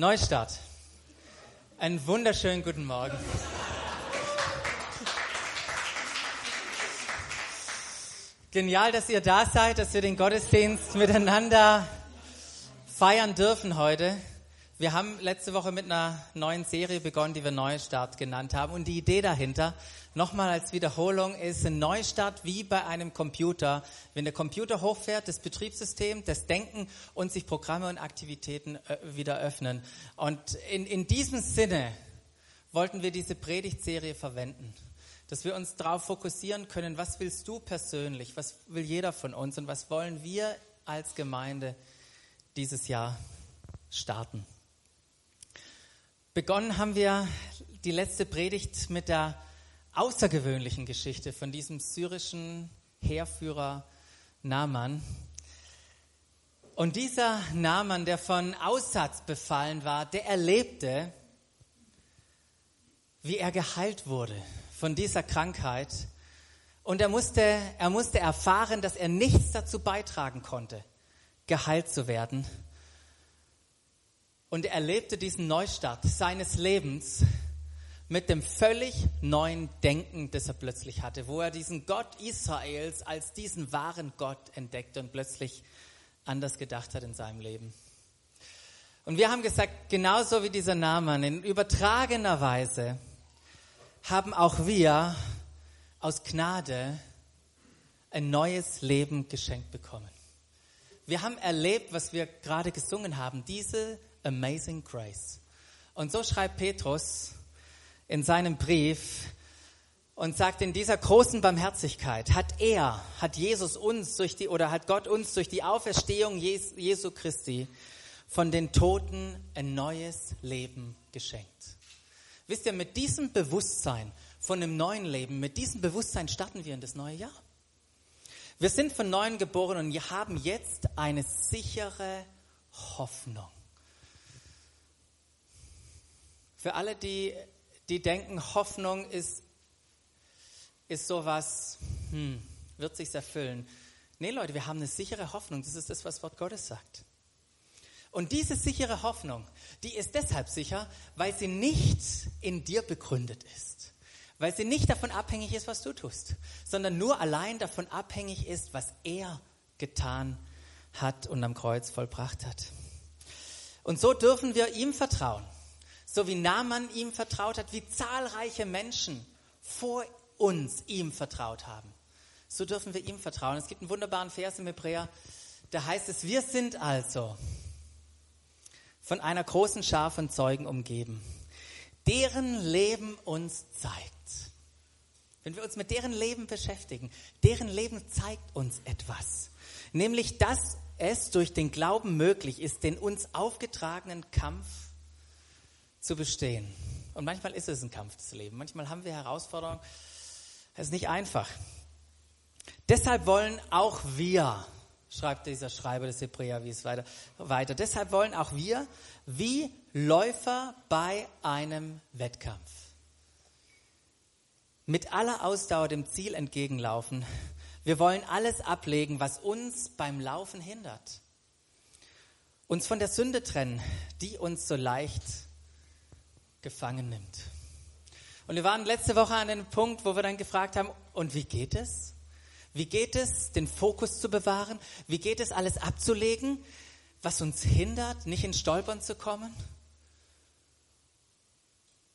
Neustart. Einen wunderschönen guten Morgen. Genial, dass ihr da seid, dass wir den Gottesdienst miteinander feiern dürfen heute. Wir haben letzte Woche mit einer neuen Serie begonnen, die wir Neustart genannt haben. Und die Idee dahinter, nochmal als Wiederholung, ist ein Neustart wie bei einem Computer. Wenn der Computer hochfährt, das Betriebssystem, das Denken und sich Programme und Aktivitäten äh, wieder öffnen. Und in, in diesem Sinne wollten wir diese Predigtserie verwenden. Dass wir uns darauf fokussieren können, was willst du persönlich, was will jeder von uns und was wollen wir als Gemeinde dieses Jahr starten. Begonnen haben wir die letzte Predigt mit der außergewöhnlichen Geschichte von diesem syrischen Heerführer Naaman. Und dieser Naaman, der von Aussatz befallen war, der erlebte, wie er geheilt wurde von dieser Krankheit. Und er musste, er musste erfahren, dass er nichts dazu beitragen konnte, geheilt zu werden und er erlebte diesen Neustart seines Lebens mit dem völlig neuen Denken, das er plötzlich hatte, wo er diesen Gott Israels als diesen wahren Gott entdeckte und plötzlich anders gedacht hat in seinem Leben. Und wir haben gesagt, genauso wie dieser Naaman, in übertragener Weise haben auch wir aus Gnade ein neues Leben geschenkt bekommen. Wir haben erlebt, was wir gerade gesungen haben, diese Amazing Grace. Und so schreibt Petrus in seinem Brief und sagt, in dieser großen Barmherzigkeit hat er, hat Jesus uns durch die, oder hat Gott uns durch die Auferstehung Jesu Christi von den Toten ein neues Leben geschenkt. Wisst ihr, mit diesem Bewusstsein von einem neuen Leben, mit diesem Bewusstsein starten wir in das neue Jahr. Wir sind von neuem geboren und wir haben jetzt eine sichere Hoffnung. Für alle, die, die denken, Hoffnung ist, ist sowas, hm, wird sich erfüllen. Nee, Leute, wir haben eine sichere Hoffnung. Das ist das, was Wort Gottes sagt. Und diese sichere Hoffnung, die ist deshalb sicher, weil sie nicht in dir begründet ist. Weil sie nicht davon abhängig ist, was du tust, sondern nur allein davon abhängig ist, was er getan hat und am Kreuz vollbracht hat. Und so dürfen wir ihm vertrauen so wie Naaman ihm vertraut hat, wie zahlreiche Menschen vor uns ihm vertraut haben. So dürfen wir ihm vertrauen. Es gibt einen wunderbaren Vers im Hebräer, da heißt es, wir sind also von einer großen Schar von Zeugen umgeben, deren Leben uns zeigt. Wenn wir uns mit deren Leben beschäftigen, deren Leben zeigt uns etwas. Nämlich, dass es durch den Glauben möglich ist, den uns aufgetragenen Kampf zu bestehen. Und manchmal ist es ein Kampf des Lebens. Manchmal haben wir Herausforderungen. Es ist nicht einfach. Deshalb wollen auch wir, schreibt dieser Schreiber des Hebräer, wie es weiter, weiter, deshalb wollen auch wir wie Läufer bei einem Wettkampf mit aller Ausdauer dem Ziel entgegenlaufen. Wir wollen alles ablegen, was uns beim Laufen hindert. Uns von der Sünde trennen, die uns so leicht gefangen nimmt. Und wir waren letzte Woche an einem Punkt, wo wir dann gefragt haben, und wie geht es? Wie geht es, den Fokus zu bewahren? Wie geht es, alles abzulegen, was uns hindert, nicht ins Stolpern zu kommen?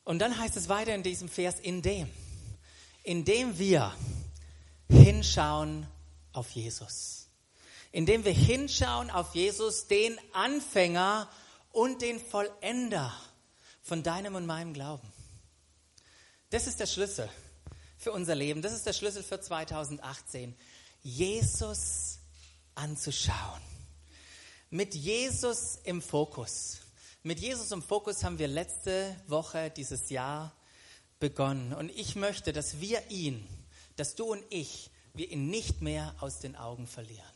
Und dann heißt es weiter in diesem Vers, indem, indem wir hinschauen auf Jesus. Indem wir hinschauen auf Jesus, den Anfänger und den Vollender von deinem und meinem Glauben. Das ist der Schlüssel für unser Leben. Das ist der Schlüssel für 2018. Jesus anzuschauen. Mit Jesus im Fokus. Mit Jesus im Fokus haben wir letzte Woche dieses Jahr begonnen. Und ich möchte, dass wir ihn, dass du und ich, wir ihn nicht mehr aus den Augen verlieren.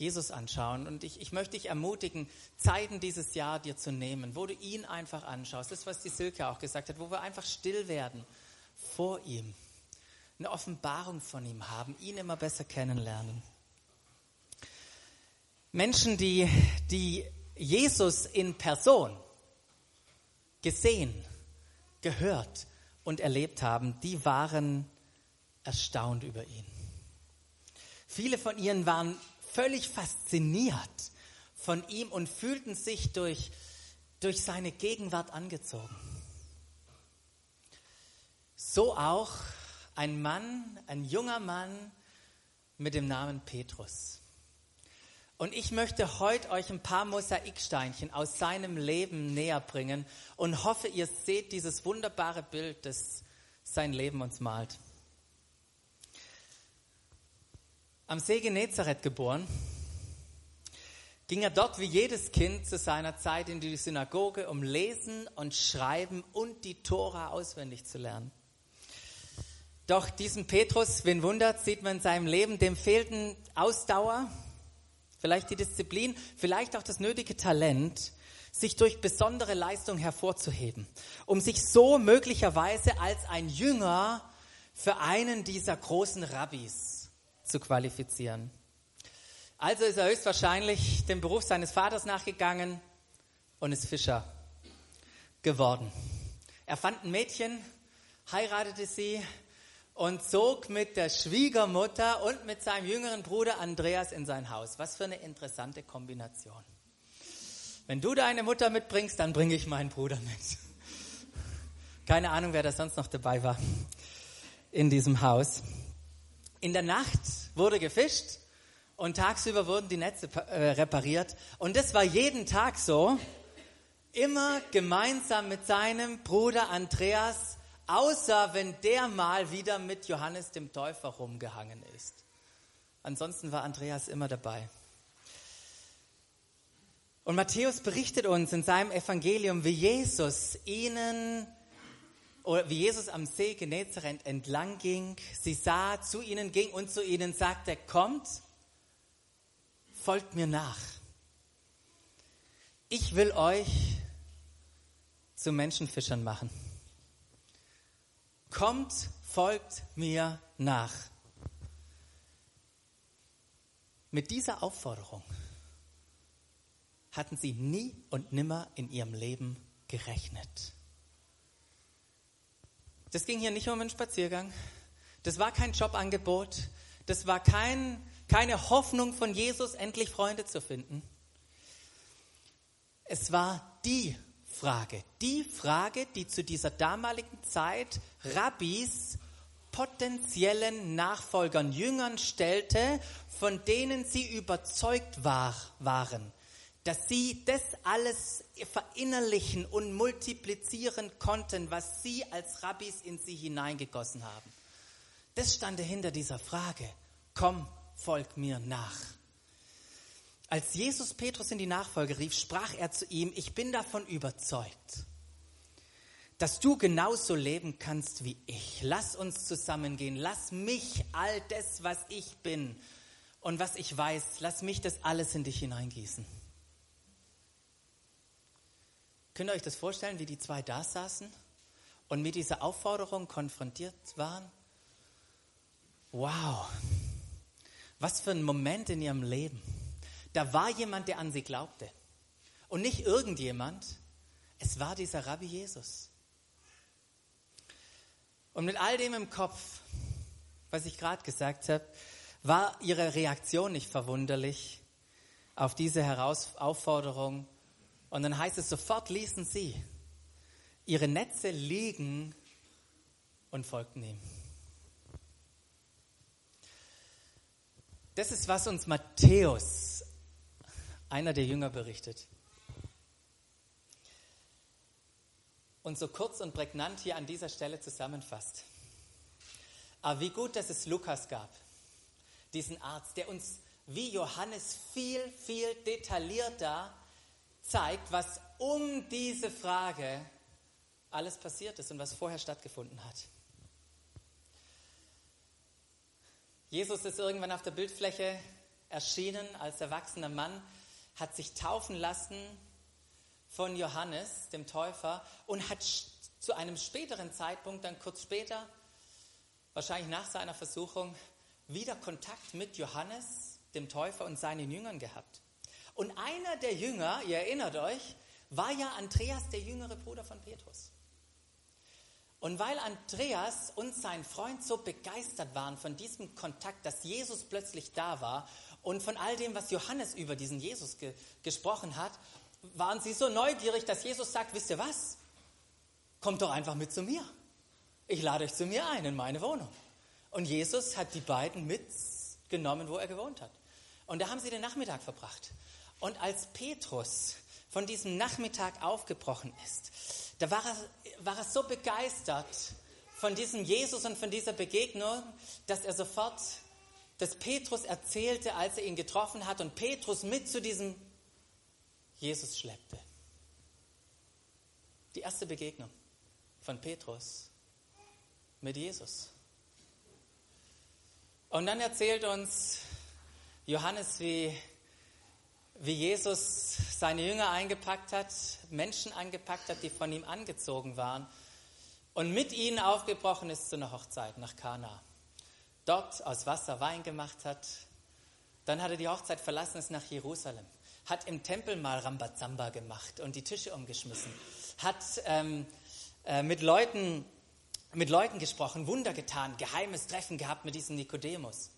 Jesus anschauen. Und ich, ich möchte dich ermutigen, Zeiten dieses Jahr dir zu nehmen, wo du ihn einfach anschaust. Das, was die Silke auch gesagt hat, wo wir einfach still werden vor ihm, eine Offenbarung von ihm haben, ihn immer besser kennenlernen. Menschen, die, die Jesus in Person gesehen, gehört und erlebt haben, die waren erstaunt über ihn. Viele von ihnen waren völlig fasziniert von ihm und fühlten sich durch, durch seine Gegenwart angezogen. So auch ein Mann, ein junger Mann mit dem Namen Petrus. Und ich möchte heute euch ein paar Mosaiksteinchen aus seinem Leben näher bringen und hoffe, ihr seht dieses wunderbare Bild, das sein Leben uns malt. Am See Genezareth geboren, ging er dort wie jedes Kind zu seiner Zeit in die Synagoge, um Lesen und Schreiben und die Tora auswendig zu lernen. Doch diesen Petrus, wen wundert, sieht man in seinem Leben, dem fehlten Ausdauer, vielleicht die Disziplin, vielleicht auch das nötige Talent, sich durch besondere Leistung hervorzuheben, um sich so möglicherweise als ein Jünger für einen dieser großen Rabbis zu qualifizieren. Also ist er höchstwahrscheinlich dem Beruf seines Vaters nachgegangen und ist Fischer geworden. Er fand ein Mädchen, heiratete sie und zog mit der Schwiegermutter und mit seinem jüngeren Bruder Andreas in sein Haus. Was für eine interessante Kombination. Wenn du deine Mutter mitbringst, dann bringe ich meinen Bruder mit. Keine Ahnung, wer da sonst noch dabei war in diesem Haus. In der Nacht wurde gefischt und tagsüber wurden die Netze äh, repariert. Und das war jeden Tag so. Immer gemeinsam mit seinem Bruder Andreas, außer wenn der mal wieder mit Johannes dem Täufer rumgehangen ist. Ansonsten war Andreas immer dabei. Und Matthäus berichtet uns in seinem Evangelium, wie Jesus ihnen wie Jesus am See Genezareth entlang ging, sie sah, zu ihnen ging und zu ihnen sagte, kommt, folgt mir nach. Ich will euch zu Menschenfischern machen. Kommt, folgt mir nach. Mit dieser Aufforderung hatten sie nie und nimmer in ihrem Leben gerechnet. Das ging hier nicht um einen Spaziergang. Das war kein Jobangebot. Das war kein, keine Hoffnung von Jesus, endlich Freunde zu finden. Es war die Frage, die Frage, die zu dieser damaligen Zeit Rabbis potenziellen Nachfolgern, Jüngern stellte, von denen sie überzeugt war, waren dass sie das alles verinnerlichen und multiplizieren konnten, was sie als Rabbis in sie hineingegossen haben. Das stand hinter dieser Frage. Komm, folg mir nach. Als Jesus Petrus in die Nachfolge rief, sprach er zu ihm, ich bin davon überzeugt, dass du genauso leben kannst wie ich. Lass uns zusammengehen. Lass mich all das, was ich bin und was ich weiß, lass mich das alles in dich hineingießen. Könnt ihr euch das vorstellen, wie die zwei da saßen und mit dieser Aufforderung konfrontiert waren? Wow, was für ein Moment in ihrem Leben. Da war jemand, der an sie glaubte. Und nicht irgendjemand, es war dieser Rabbi Jesus. Und mit all dem im Kopf, was ich gerade gesagt habe, war ihre Reaktion nicht verwunderlich auf diese Heraus Aufforderung und dann heißt es, sofort ließen sie ihre Netze liegen und folgten ihm. Das ist, was uns Matthäus, einer der Jünger, berichtet. Und so kurz und prägnant hier an dieser Stelle zusammenfasst. Aber wie gut, dass es Lukas gab, diesen Arzt, der uns wie Johannes viel, viel detaillierter zeigt, was um diese Frage alles passiert ist und was vorher stattgefunden hat. Jesus ist irgendwann auf der Bildfläche erschienen als erwachsener Mann, hat sich taufen lassen von Johannes, dem Täufer, und hat zu einem späteren Zeitpunkt, dann kurz später, wahrscheinlich nach seiner Versuchung, wieder Kontakt mit Johannes, dem Täufer und seinen Jüngern gehabt. Und einer der Jünger, ihr erinnert euch, war ja Andreas der jüngere Bruder von Petrus. Und weil Andreas und sein Freund so begeistert waren von diesem Kontakt, dass Jesus plötzlich da war und von all dem, was Johannes über diesen Jesus ge gesprochen hat, waren sie so neugierig, dass Jesus sagt, wisst ihr was? Kommt doch einfach mit zu mir. Ich lade euch zu mir ein in meine Wohnung. Und Jesus hat die beiden mitgenommen, wo er gewohnt hat. Und da haben sie den Nachmittag verbracht. Und als Petrus von diesem Nachmittag aufgebrochen ist, da war er, war er so begeistert von diesem Jesus und von dieser Begegnung, dass er sofort das Petrus erzählte, als er ihn getroffen hat und Petrus mit zu diesem Jesus schleppte. Die erste Begegnung von Petrus mit Jesus. Und dann erzählt uns Johannes, wie wie Jesus seine Jünger eingepackt hat, Menschen eingepackt hat, die von ihm angezogen waren und mit ihnen aufgebrochen ist zu einer Hochzeit nach Kana. Dort aus Wasser Wein gemacht hat. Dann hat er die Hochzeit verlassen, ist nach Jerusalem. Hat im Tempel mal Rambazamba gemacht und die Tische umgeschmissen. Hat ähm, äh, mit, Leuten, mit Leuten gesprochen, Wunder getan, geheimes Treffen gehabt mit diesem Nikodemus.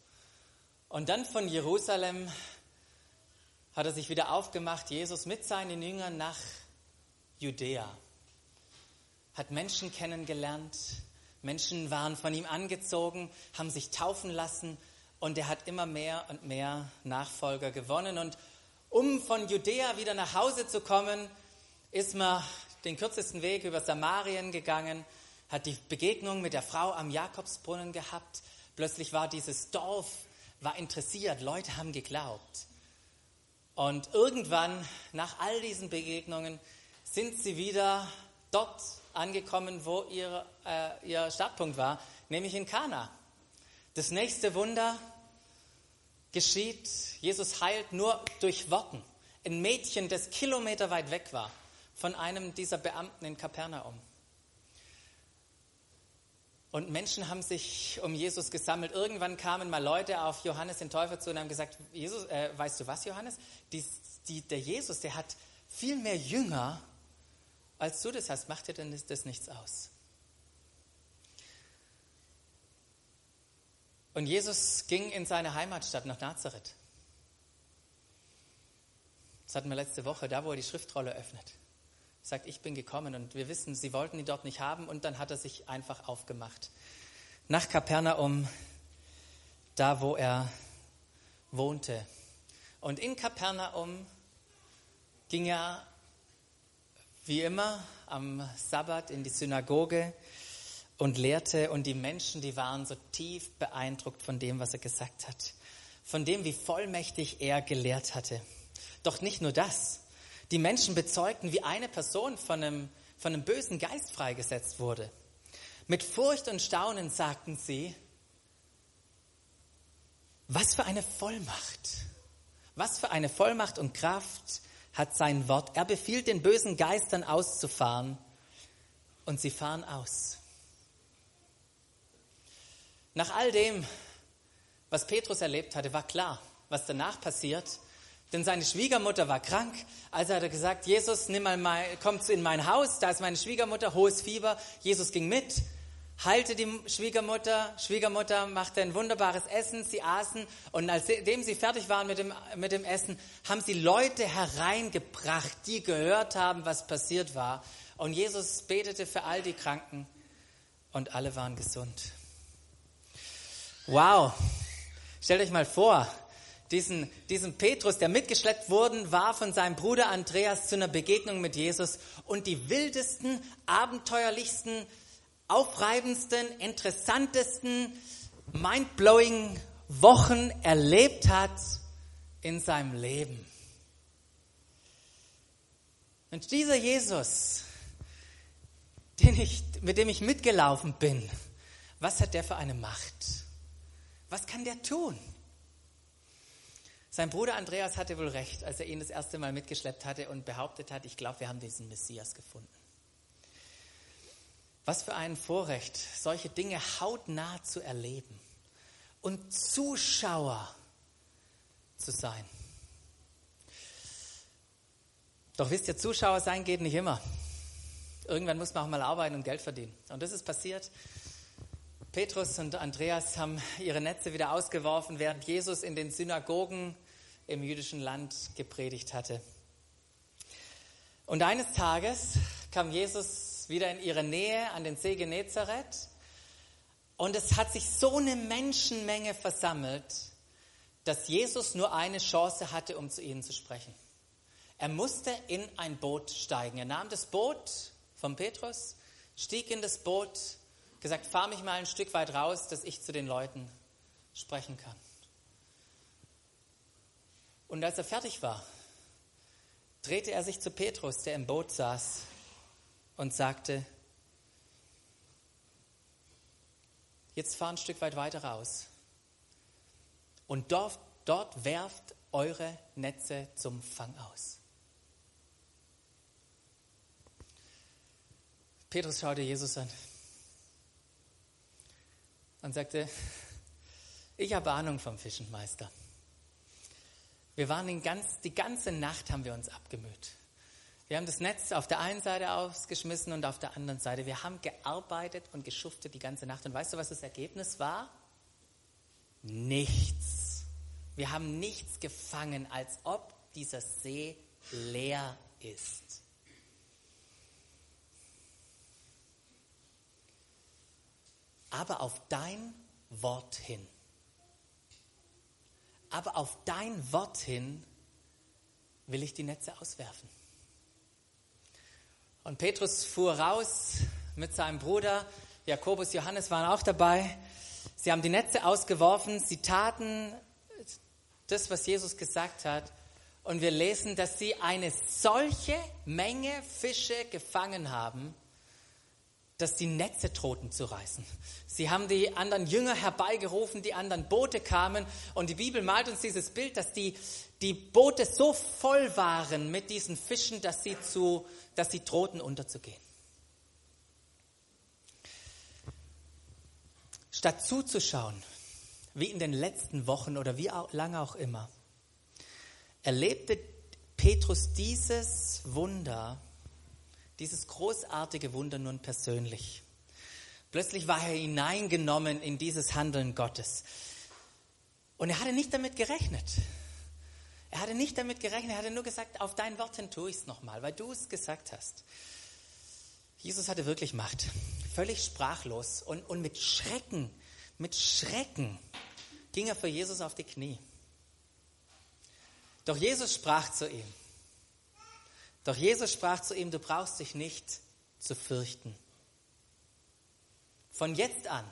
Und dann von Jerusalem hat er sich wieder aufgemacht, Jesus mit seinen Jüngern nach Judäa. Hat Menschen kennengelernt, Menschen waren von ihm angezogen, haben sich taufen lassen und er hat immer mehr und mehr Nachfolger gewonnen. Und um von Judäa wieder nach Hause zu kommen, ist man den kürzesten Weg über Samarien gegangen, hat die Begegnung mit der Frau am Jakobsbrunnen gehabt. Plötzlich war dieses Dorf war interessiert, Leute haben geglaubt. Und irgendwann, nach all diesen Begegnungen, sind sie wieder dort angekommen, wo ihr, äh, ihr Startpunkt war, nämlich in Kana. Das nächste Wunder geschieht, Jesus heilt nur durch Worten. Ein Mädchen, das Kilometer weit weg war von einem dieser Beamten in Kapernaum. Und Menschen haben sich um Jesus gesammelt. Irgendwann kamen mal Leute auf Johannes den Täufer zu und haben gesagt, Jesus, äh, weißt du was, Johannes? Die, die, der Jesus, der hat viel mehr Jünger, als du das hast. Macht dir denn das, das nichts aus? Und Jesus ging in seine Heimatstadt nach Nazareth. Das hatten wir letzte Woche, da wo er die Schriftrolle öffnet sagt, ich bin gekommen und wir wissen, sie wollten ihn dort nicht haben und dann hat er sich einfach aufgemacht. Nach Kapernaum, da wo er wohnte. Und in Kapernaum ging er wie immer am Sabbat in die Synagoge und lehrte und die Menschen, die waren so tief beeindruckt von dem, was er gesagt hat, von dem, wie vollmächtig er gelehrt hatte. Doch nicht nur das. Die Menschen bezeugten, wie eine Person von einem, von einem bösen Geist freigesetzt wurde. Mit Furcht und Staunen sagten sie, was für eine Vollmacht, was für eine Vollmacht und Kraft hat sein Wort. Er befiehlt den bösen Geistern auszufahren und sie fahren aus. Nach all dem, was Petrus erlebt hatte, war klar, was danach passiert. Denn seine Schwiegermutter war krank. Also hat er gesagt, Jesus, nimm mal mein, kommt in mein Haus, da ist meine Schwiegermutter, hohes Fieber. Jesus ging mit, heilte die Schwiegermutter. Schwiegermutter machte ein wunderbares Essen, sie aßen. Und nachdem sie fertig waren mit dem, mit dem Essen, haben sie Leute hereingebracht, die gehört haben, was passiert war. Und Jesus betete für all die Kranken und alle waren gesund. Wow. Stellt euch mal vor, diesen, diesen Petrus, der mitgeschleppt worden war von seinem Bruder Andreas zu einer Begegnung mit Jesus und die wildesten, abenteuerlichsten, aufreibendsten, interessantesten, mindblowing Wochen erlebt hat in seinem Leben. Und dieser Jesus, ich, mit dem ich mitgelaufen bin, was hat der für eine Macht? Was kann der tun? Sein Bruder Andreas hatte wohl recht, als er ihn das erste Mal mitgeschleppt hatte und behauptet hat, ich glaube, wir haben diesen Messias gefunden. Was für ein Vorrecht, solche Dinge hautnah zu erleben und Zuschauer zu sein. Doch wisst ihr, Zuschauer sein geht nicht immer. Irgendwann muss man auch mal arbeiten und Geld verdienen. Und das ist passiert. Petrus und Andreas haben ihre Netze wieder ausgeworfen, während Jesus in den Synagogen im jüdischen Land gepredigt hatte. Und eines Tages kam Jesus wieder in ihre Nähe an den See Genezareth und es hat sich so eine Menschenmenge versammelt, dass Jesus nur eine Chance hatte, um zu ihnen zu sprechen. Er musste in ein Boot steigen. Er nahm das Boot von Petrus, stieg in das Boot, gesagt, fahr mich mal ein Stück weit raus, dass ich zu den Leuten sprechen kann. Und als er fertig war, drehte er sich zu Petrus, der im Boot saß, und sagte, jetzt fahr ein Stück weit weiter raus und dort, dort werft eure Netze zum Fang aus. Petrus schaute Jesus an und sagte, ich habe Ahnung vom Fischenmeister. Wir waren ganz, die ganze Nacht haben wir uns abgemüht. Wir haben das Netz auf der einen Seite ausgeschmissen und auf der anderen Seite. Wir haben gearbeitet und geschuftet die ganze Nacht. Und weißt du, was das Ergebnis war? Nichts. Wir haben nichts gefangen, als ob dieser See leer ist. Aber auf dein Wort hin. Aber auf dein Wort hin will ich die Netze auswerfen. Und Petrus fuhr raus mit seinem Bruder, Jakobus, Johannes waren auch dabei. Sie haben die Netze ausgeworfen, sie taten das, was Jesus gesagt hat. Und wir lesen, dass sie eine solche Menge Fische gefangen haben, dass die Netze drohten zu reißen. Sie haben die anderen Jünger herbeigerufen, die anderen Boote kamen und die Bibel malt uns dieses Bild, dass die, die Boote so voll waren mit diesen Fischen, dass sie, zu, dass sie drohten unterzugehen. Statt zuzuschauen, wie in den letzten Wochen oder wie auch, lange auch immer, erlebte Petrus dieses Wunder dieses großartige Wunder nun persönlich. Plötzlich war er hineingenommen in dieses Handeln Gottes. Und er hatte nicht damit gerechnet. Er hatte nicht damit gerechnet, er hatte nur gesagt, auf dein Wort hin tue ich es nochmal, weil du es gesagt hast. Jesus hatte wirklich Macht, völlig sprachlos und, und mit Schrecken, mit Schrecken ging er für Jesus auf die Knie. Doch Jesus sprach zu ihm, doch Jesus sprach zu ihm, du brauchst dich nicht zu fürchten. Von jetzt an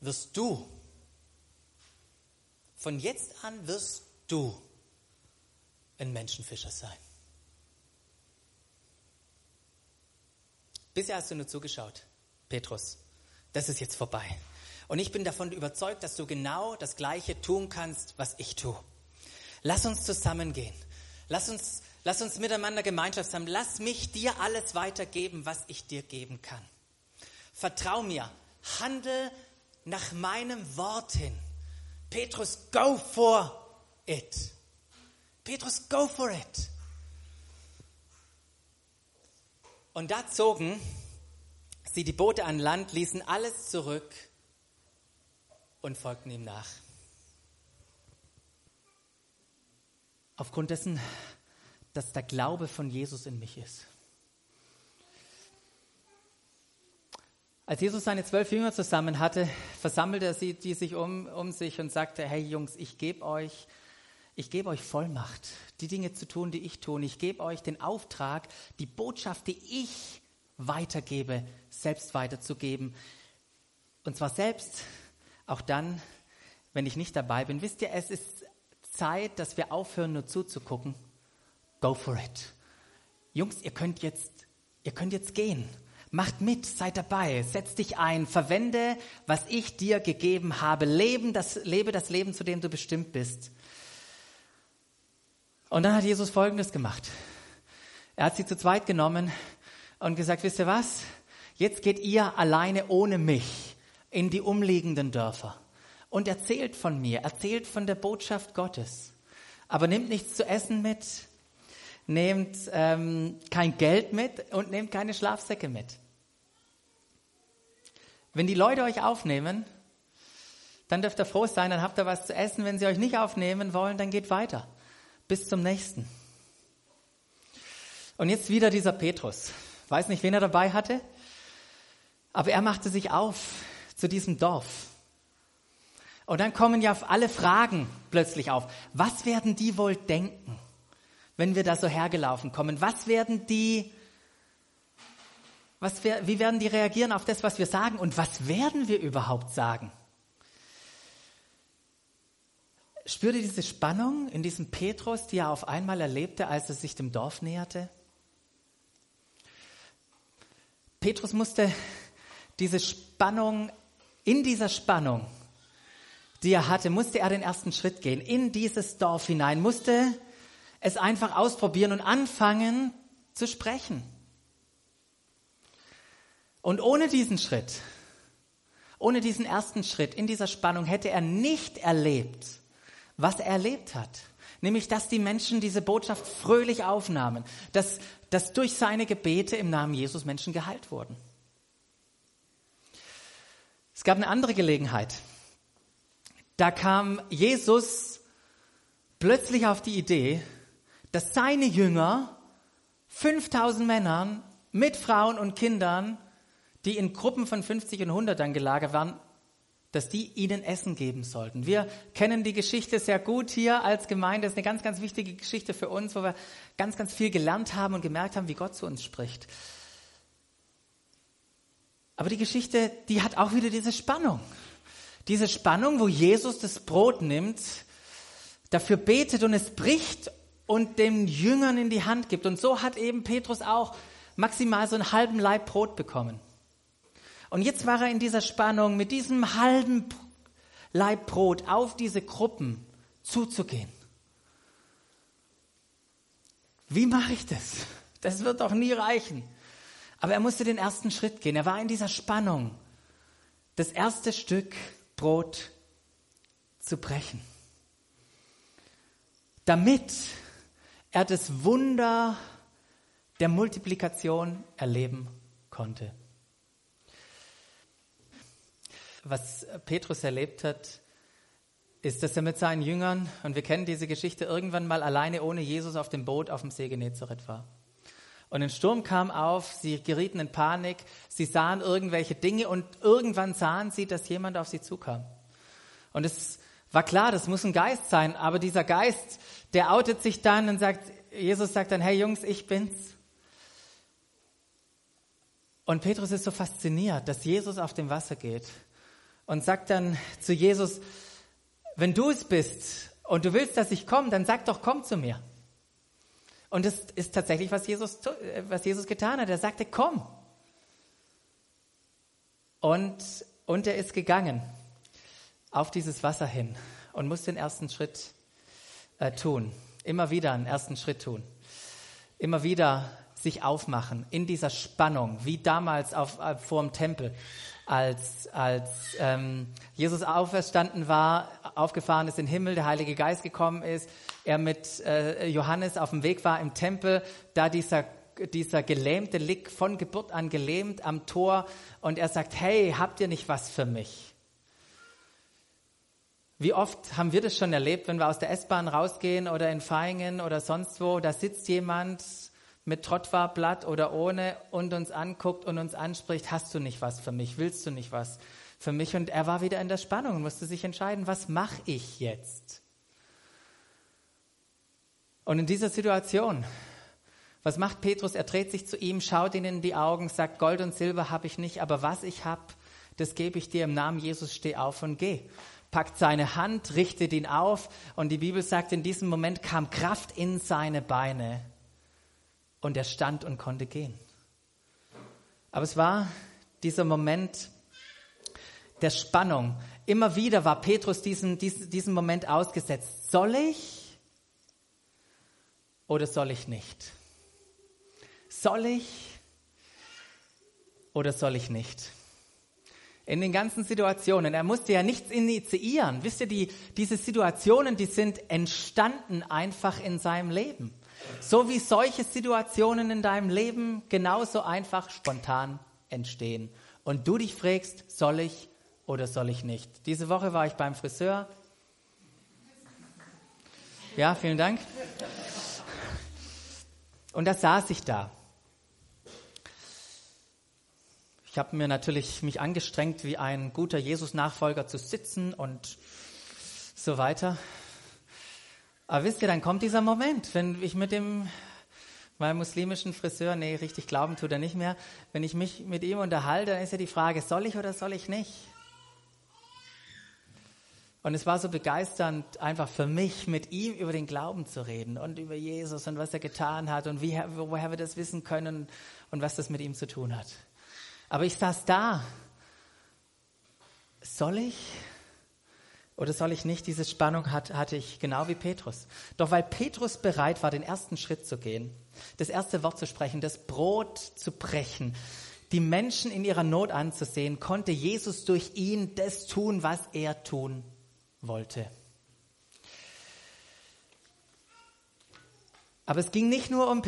wirst du, von jetzt an wirst du ein Menschenfischer sein. Bisher hast du nur zugeschaut, Petrus. Das ist jetzt vorbei. Und ich bin davon überzeugt, dass du genau das Gleiche tun kannst, was ich tue. Lass uns zusammengehen. Lass uns, lass uns miteinander Gemeinschaft haben. Lass mich dir alles weitergeben, was ich dir geben kann. Vertrau mir. Handel nach meinem Wort hin. Petrus, go for it. Petrus, go for it. Und da zogen sie die Boote an Land, ließen alles zurück und folgten ihm nach. Aufgrund dessen, dass der Glaube von Jesus in mich ist. Als Jesus seine zwölf Jünger zusammen hatte, versammelte er sie, die sich um, um sich und sagte, hey Jungs, ich gebe euch, ich gebe euch Vollmacht, die Dinge zu tun, die ich tue. Ich gebe euch den Auftrag, die Botschaft, die ich weitergebe, selbst weiterzugeben. Und zwar selbst, auch dann, wenn ich nicht dabei bin. Wisst ihr, es ist Zeit, dass wir aufhören, nur zuzugucken. Go for it. Jungs, ihr könnt jetzt, ihr könnt jetzt gehen. Macht mit, seid dabei, setz dich ein, verwende, was ich dir gegeben habe. Leben das, lebe das Leben, zu dem du bestimmt bist. Und dann hat Jesus Folgendes gemacht. Er hat sie zu zweit genommen und gesagt, wisst ihr was? Jetzt geht ihr alleine ohne mich in die umliegenden Dörfer und erzählt von mir, erzählt von der Botschaft Gottes. Aber nimmt nichts zu essen mit, nehmt ähm, kein Geld mit und nehmt keine Schlafsäcke mit. Wenn die Leute euch aufnehmen, dann dürft ihr froh sein, dann habt ihr was zu essen. Wenn sie euch nicht aufnehmen wollen, dann geht weiter. Bis zum nächsten. Und jetzt wieder dieser Petrus. Weiß nicht, wen er dabei hatte, aber er machte sich auf zu diesem Dorf. Und dann kommen ja alle Fragen plötzlich auf. Was werden die wohl denken, wenn wir da so hergelaufen kommen? Was werden die, was, wie werden die reagieren auf das, was wir sagen? Und was werden wir überhaupt sagen? Spürte diese Spannung in diesem Petrus, die er auf einmal erlebte, als er sich dem Dorf näherte? Petrus musste diese Spannung, in dieser Spannung, die er hatte, musste er den ersten Schritt gehen, in dieses Dorf hinein, musste es einfach ausprobieren und anfangen zu sprechen. Und ohne diesen Schritt, ohne diesen ersten Schritt in dieser Spannung hätte er nicht erlebt, was er erlebt hat. Nämlich, dass die Menschen diese Botschaft fröhlich aufnahmen, dass, dass durch seine Gebete im Namen Jesus Menschen geheilt wurden. Es gab eine andere Gelegenheit. Da kam Jesus plötzlich auf die Idee, dass seine Jünger 5000 Männern mit Frauen und Kindern, die in Gruppen von 50 und 100 dann gelagert waren, dass die ihnen Essen geben sollten. Wir kennen die Geschichte sehr gut hier als Gemeinde. Das ist eine ganz, ganz wichtige Geschichte für uns, wo wir ganz, ganz viel gelernt haben und gemerkt haben, wie Gott zu uns spricht. Aber die Geschichte, die hat auch wieder diese Spannung. Diese Spannung, wo Jesus das Brot nimmt, dafür betet und es bricht und den Jüngern in die Hand gibt. Und so hat eben Petrus auch maximal so einen halben Leib Brot bekommen. Und jetzt war er in dieser Spannung, mit diesem halben Leib Brot auf diese Gruppen zuzugehen. Wie mache ich das? Das wird doch nie reichen. Aber er musste den ersten Schritt gehen. Er war in dieser Spannung, das erste Stück Brot zu brechen. Damit er das Wunder der Multiplikation erleben konnte was Petrus erlebt hat, ist, dass er mit seinen Jüngern, und wir kennen diese Geschichte, irgendwann mal alleine ohne Jesus auf dem Boot auf dem See Genezareth war. Und ein Sturm kam auf, sie gerieten in Panik, sie sahen irgendwelche Dinge und irgendwann sahen sie, dass jemand auf sie zukam. Und es war klar, das muss ein Geist sein, aber dieser Geist, der outet sich dann und sagt, Jesus sagt dann, hey Jungs, ich bin's. Und Petrus ist so fasziniert, dass Jesus auf dem Wasser geht und sagt dann zu Jesus, wenn du es bist und du willst, dass ich komme, dann sag doch, komm zu mir. Und das ist tatsächlich, was Jesus, was Jesus getan hat. Er sagte, komm. Und, und er ist gegangen auf dieses Wasser hin und muss den ersten Schritt äh, tun. Immer wieder einen ersten Schritt tun. Immer wieder sich aufmachen in dieser Spannung, wie damals auf, äh, vor dem Tempel als, als ähm, Jesus auferstanden war, aufgefahren ist in den Himmel, der Heilige Geist gekommen ist, er mit äh, Johannes auf dem Weg war im Tempel, da dieser dieser Gelähmte liegt von Geburt an gelähmt am Tor und er sagt, hey, habt ihr nicht was für mich? Wie oft haben wir das schon erlebt, wenn wir aus der S-Bahn rausgehen oder in Feingen oder sonst wo, da sitzt jemand mit Trottwarblatt oder ohne und uns anguckt und uns anspricht, hast du nicht was für mich, willst du nicht was für mich? Und er war wieder in der Spannung und musste sich entscheiden, was mache ich jetzt? Und in dieser Situation, was macht Petrus? Er dreht sich zu ihm, schaut ihn in die Augen, sagt, Gold und Silber habe ich nicht, aber was ich habe, das gebe ich dir im Namen Jesus, steh auf und geh. Packt seine Hand, richtet ihn auf und die Bibel sagt, in diesem Moment kam Kraft in seine Beine und er stand und konnte gehen. Aber es war dieser Moment der Spannung. Immer wieder war Petrus diesen, diesen, diesen Moment ausgesetzt. Soll ich oder soll ich nicht? Soll ich oder soll ich nicht? In den ganzen Situationen. Er musste ja nichts initiieren. Wisst ihr, die, diese Situationen, die sind entstanden einfach in seinem Leben. So wie solche Situationen in deinem Leben genauso einfach spontan entstehen. Und du dich fragst, soll ich oder soll ich nicht? Diese Woche war ich beim Friseur. Ja, vielen Dank. Und da saß ich da. Ich habe mir natürlich mich angestrengt, wie ein guter Jesus-Nachfolger zu sitzen und so weiter. Aber wisst ihr, dann kommt dieser Moment, wenn ich mit dem meinem muslimischen Friseur, nee, richtig glauben tut er nicht mehr, wenn ich mich mit ihm unterhalte, dann ist ja die Frage, soll ich oder soll ich nicht? Und es war so begeisternd, einfach für mich mit ihm über den Glauben zu reden und über Jesus und was er getan hat und wie, woher wir das wissen können und was das mit ihm zu tun hat. Aber ich saß da. Soll ich oder soll ich nicht? Diese Spannung hat, hatte ich genau wie Petrus. Doch weil Petrus bereit war, den ersten Schritt zu gehen, das erste Wort zu sprechen, das Brot zu brechen, die Menschen in ihrer Not anzusehen, konnte Jesus durch ihn das tun, was er tun wollte. Aber es ging nicht nur um,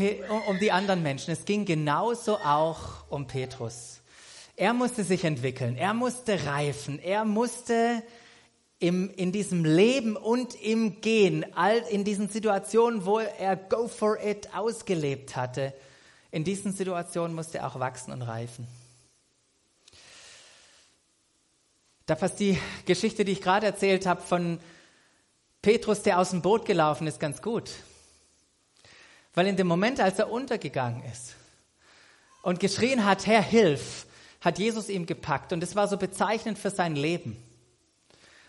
um, die anderen Menschen, es ging genauso auch um Petrus. Er musste sich entwickeln, er musste reifen, er musste im, in diesem Leben und im Gehen, all, in diesen Situationen, wo er Go for it ausgelebt hatte, in diesen Situationen musste er auch wachsen und reifen. Da passt die Geschichte, die ich gerade erzählt habe, von Petrus, der aus dem Boot gelaufen ist, ganz gut. Weil in dem Moment, als er untergegangen ist und geschrien hat, Herr, hilf, hat Jesus ihm gepackt. Und es war so bezeichnend für sein Leben,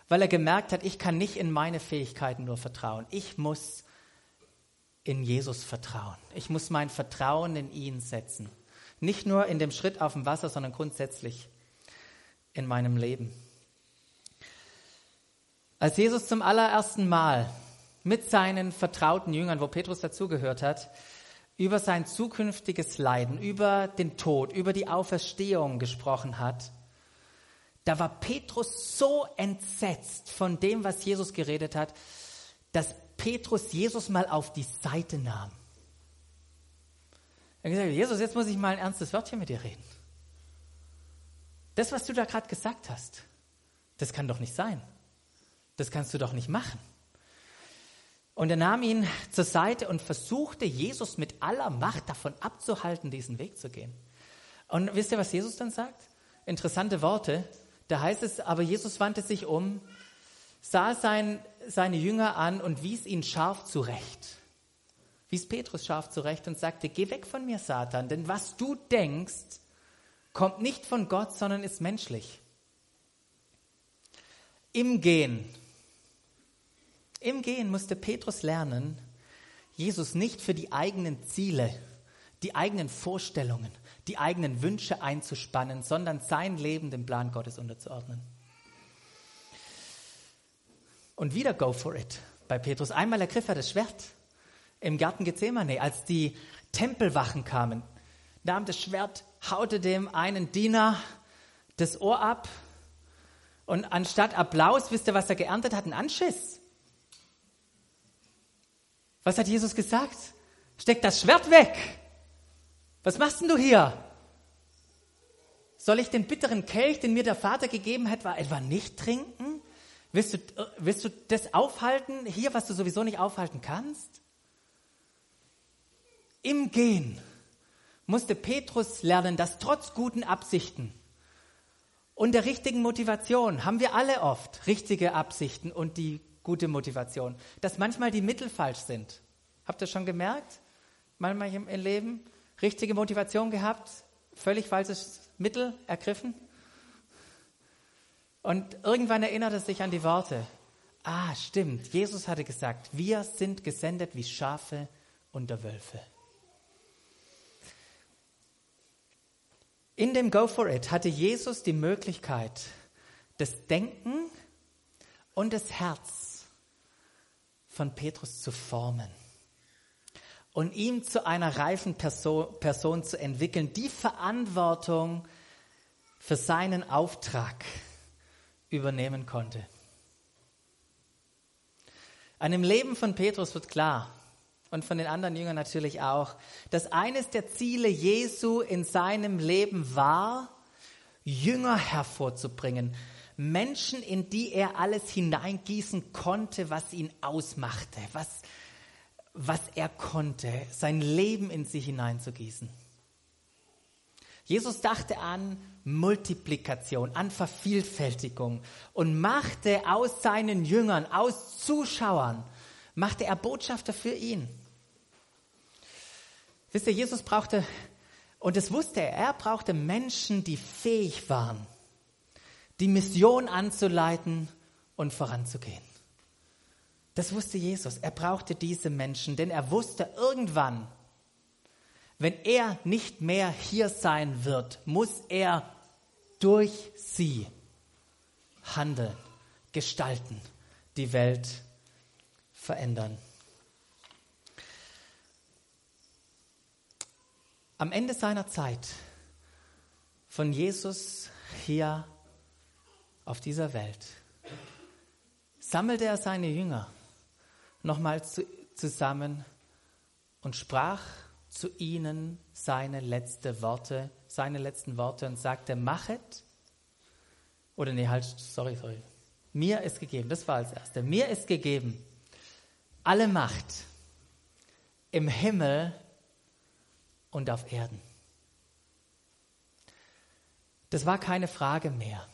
weil er gemerkt hat, ich kann nicht in meine Fähigkeiten nur vertrauen. Ich muss in Jesus vertrauen. Ich muss mein Vertrauen in ihn setzen. Nicht nur in dem Schritt auf dem Wasser, sondern grundsätzlich in meinem Leben. Als Jesus zum allerersten Mal mit seinen vertrauten Jüngern, wo Petrus dazugehört hat, über sein zukünftiges Leiden, über den Tod, über die Auferstehung gesprochen hat, da war Petrus so entsetzt von dem, was Jesus geredet hat, dass Petrus Jesus mal auf die Seite nahm. Er gesagt, Jesus, jetzt muss ich mal ein ernstes Wörtchen mit dir reden. Das, was du da gerade gesagt hast, das kann doch nicht sein. Das kannst du doch nicht machen. Und er nahm ihn zur Seite und versuchte, Jesus mit aller Macht davon abzuhalten, diesen Weg zu gehen. Und wisst ihr, was Jesus dann sagt? Interessante Worte. Da heißt es, aber Jesus wandte sich um, sah sein, seine Jünger an und wies ihn scharf zurecht. Wies Petrus scharf zurecht und sagte, geh weg von mir, Satan, denn was du denkst, kommt nicht von Gott, sondern ist menschlich. Im Gehen im Gehen musste Petrus lernen, Jesus nicht für die eigenen Ziele, die eigenen Vorstellungen, die eigenen Wünsche einzuspannen, sondern sein Leben dem Plan Gottes unterzuordnen. Und wieder go for it bei Petrus. Einmal ergriff er das Schwert im Garten Gethsemane, als die Tempelwachen kamen, nahm das Schwert, haute dem einen Diener das Ohr ab und anstatt Applaus, wisst ihr, was er geerntet hat? Ein Anschiss. Was hat Jesus gesagt? Steck das Schwert weg. Was machst denn du hier? Soll ich den bitteren Kelch, den mir der Vater gegeben hat, etwa nicht trinken? Willst du, willst du das aufhalten, hier, was du sowieso nicht aufhalten kannst? Im Gehen musste Petrus lernen, dass trotz guten Absichten und der richtigen Motivation haben wir alle oft richtige Absichten und die gute Motivation. Dass manchmal die Mittel falsch sind. Habt ihr schon gemerkt? Manchmal im Leben richtige Motivation gehabt, völlig falsches Mittel ergriffen. Und irgendwann erinnert er sich an die Worte. Ah, stimmt. Jesus hatte gesagt, wir sind gesendet wie Schafe unter Wölfe. In dem Go for It hatte Jesus die Möglichkeit, das Denken und das Herz von Petrus zu formen und ihm zu einer reifen Person, Person zu entwickeln, die Verantwortung für seinen Auftrag übernehmen konnte. An dem Leben von Petrus wird klar, und von den anderen Jüngern natürlich auch, dass eines der Ziele Jesu in seinem Leben war, Jünger hervorzubringen. Menschen, in die er alles hineingießen konnte, was ihn ausmachte, was, was er konnte, sein Leben in sie hineinzugießen. Jesus dachte an Multiplikation, an Vervielfältigung und machte aus seinen Jüngern, aus Zuschauern, machte er Botschafter für ihn. Wisst ihr, Jesus brauchte, und das wusste er, er brauchte Menschen, die fähig waren, die Mission anzuleiten und voranzugehen. Das wusste Jesus. Er brauchte diese Menschen, denn er wusste irgendwann, wenn er nicht mehr hier sein wird, muss er durch sie handeln, gestalten, die Welt verändern. Am Ende seiner Zeit von Jesus hier auf dieser Welt sammelte er seine Jünger nochmal zu, zusammen und sprach zu ihnen seine letzte Worte, seine letzten Worte und sagte, machet, oder nee, halt, sorry, sorry, mir ist gegeben, das war als erste, mir ist gegeben alle Macht im Himmel und auf Erden. Das war keine Frage mehr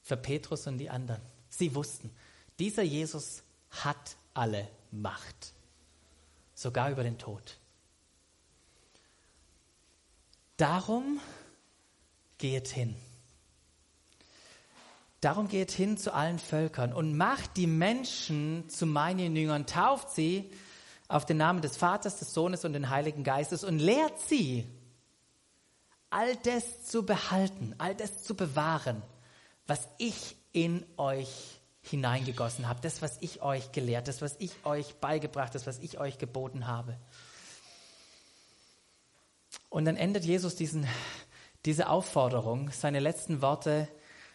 für Petrus und die anderen. Sie wussten, dieser Jesus hat alle Macht, sogar über den Tod. Darum geht hin. Darum geht hin zu allen Völkern und macht die Menschen zu meinen Jüngern, tauft sie auf den Namen des Vaters, des Sohnes und den Heiligen Geistes und lehrt sie, all das zu behalten, all das zu bewahren, was ich in euch hineingegossen habe, das, was ich euch gelehrt, das, was ich euch beigebracht, das, was ich euch geboten habe. Und dann endet Jesus diesen, diese Aufforderung, seine letzten Worte,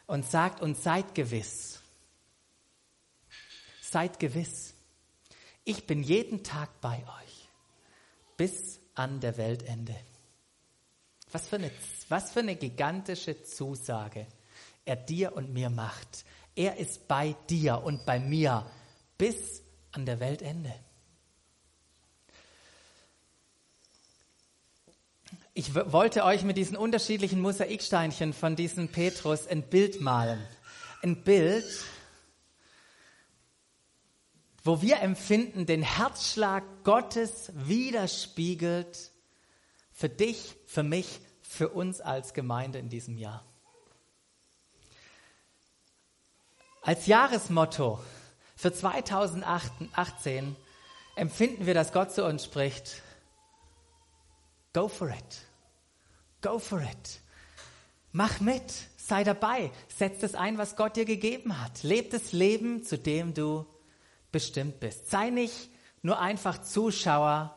und sagt uns, seid gewiss. Seid gewiss. Ich bin jeden Tag bei euch. Bis an der Weltende. Was für eine, was für eine gigantische Zusage er dir und mir macht. Er ist bei dir und bei mir bis an der Weltende. Ich wollte euch mit diesen unterschiedlichen Mosaiksteinchen von diesem Petrus ein Bild malen. Ein Bild, wo wir empfinden, den Herzschlag Gottes widerspiegelt für dich, für mich, für uns als Gemeinde in diesem Jahr. Als Jahresmotto für 2018 empfinden wir, dass Gott zu uns spricht, Go for it. Go for it. Mach mit, sei dabei, setz das ein, was Gott dir gegeben hat. Leb das Leben, zu dem du bestimmt bist. Sei nicht nur einfach Zuschauer,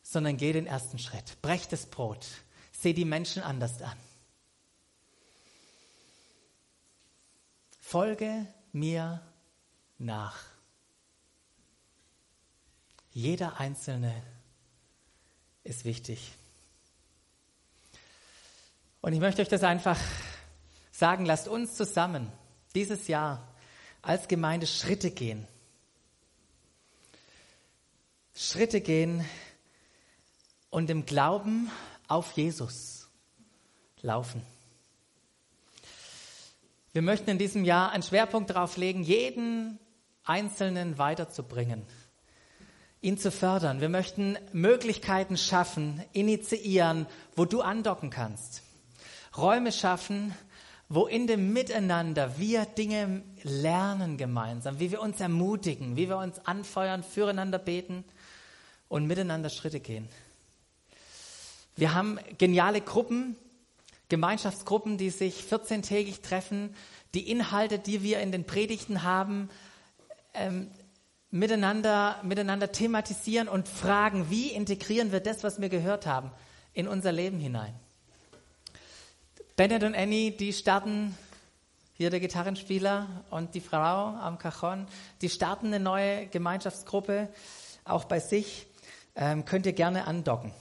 sondern geh den ersten Schritt. Brech das Brot. Seh die Menschen anders an. Folge mir nach. Jeder Einzelne ist wichtig. Und ich möchte euch das einfach sagen, lasst uns zusammen dieses Jahr als Gemeinde Schritte gehen. Schritte gehen und im Glauben auf Jesus laufen. Wir möchten in diesem Jahr einen Schwerpunkt darauf legen, jeden Einzelnen weiterzubringen, ihn zu fördern. Wir möchten Möglichkeiten schaffen, initiieren, wo du andocken kannst. Räume schaffen, wo in dem Miteinander wir Dinge lernen gemeinsam, wie wir uns ermutigen, wie wir uns anfeuern, füreinander beten und miteinander Schritte gehen. Wir haben geniale Gruppen, Gemeinschaftsgruppen, die sich 14-tägig treffen, die Inhalte, die wir in den Predigten haben, ähm, miteinander, miteinander thematisieren und fragen, wie integrieren wir das, was wir gehört haben, in unser Leben hinein. Bennett und Annie, die starten, hier der Gitarrenspieler und die Frau am Cajon, die starten eine neue Gemeinschaftsgruppe auch bei sich, ähm, könnt ihr gerne andocken.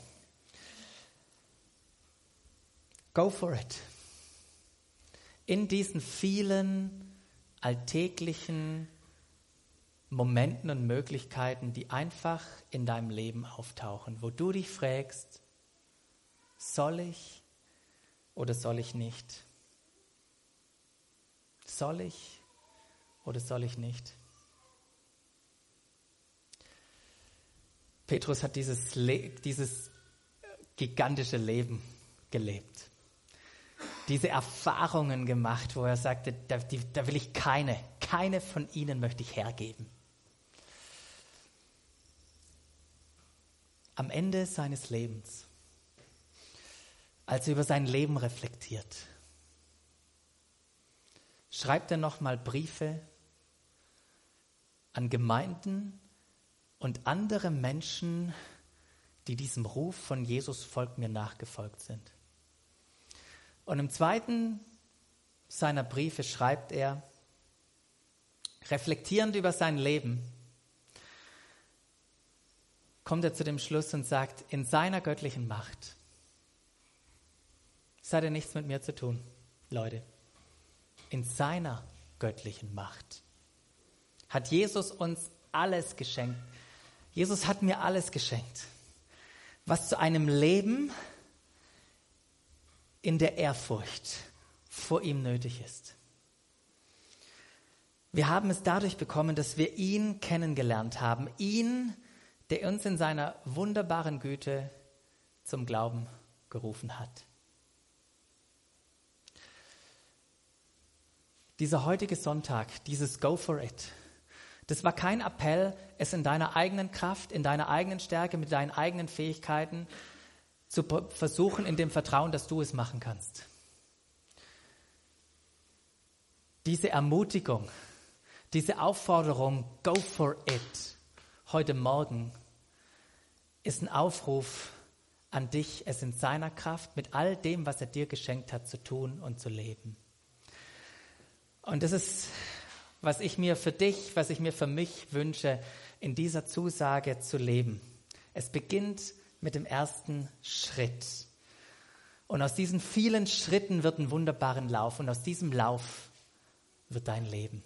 Go for it. In diesen vielen alltäglichen Momenten und Möglichkeiten, die einfach in deinem Leben auftauchen, wo du dich fragst, soll ich oder soll ich nicht? Soll ich oder soll ich nicht? Petrus hat dieses, Le dieses gigantische Leben gelebt. Diese Erfahrungen gemacht, wo er sagte, da, die, da will ich keine, keine von ihnen möchte ich hergeben. Am Ende seines Lebens, als er über sein Leben reflektiert, schreibt er nochmal Briefe an Gemeinden und andere Menschen, die diesem Ruf von Jesus folgt mir nachgefolgt sind. Und im zweiten seiner Briefe schreibt er, reflektierend über sein Leben, kommt er zu dem Schluss und sagt, in seiner göttlichen Macht, es hat ja nichts mit mir zu tun, Leute, in seiner göttlichen Macht hat Jesus uns alles geschenkt, Jesus hat mir alles geschenkt, was zu einem Leben in der Ehrfurcht vor ihm nötig ist. Wir haben es dadurch bekommen, dass wir ihn kennengelernt haben, ihn, der uns in seiner wunderbaren Güte zum Glauben gerufen hat. Dieser heutige Sonntag, dieses Go for it, das war kein Appell, es in deiner eigenen Kraft, in deiner eigenen Stärke, mit deinen eigenen Fähigkeiten zu versuchen, in dem Vertrauen, dass du es machen kannst. Diese Ermutigung, diese Aufforderung, go for it, heute Morgen, ist ein Aufruf an dich, es in seiner Kraft mit all dem, was er dir geschenkt hat, zu tun und zu leben. Und das ist was ich mir für dich, was ich mir für mich wünsche, in dieser Zusage zu leben. Es beginnt mit dem ersten Schritt. Und aus diesen vielen Schritten wird ein wunderbaren Lauf. Und aus diesem Lauf wird dein Leben.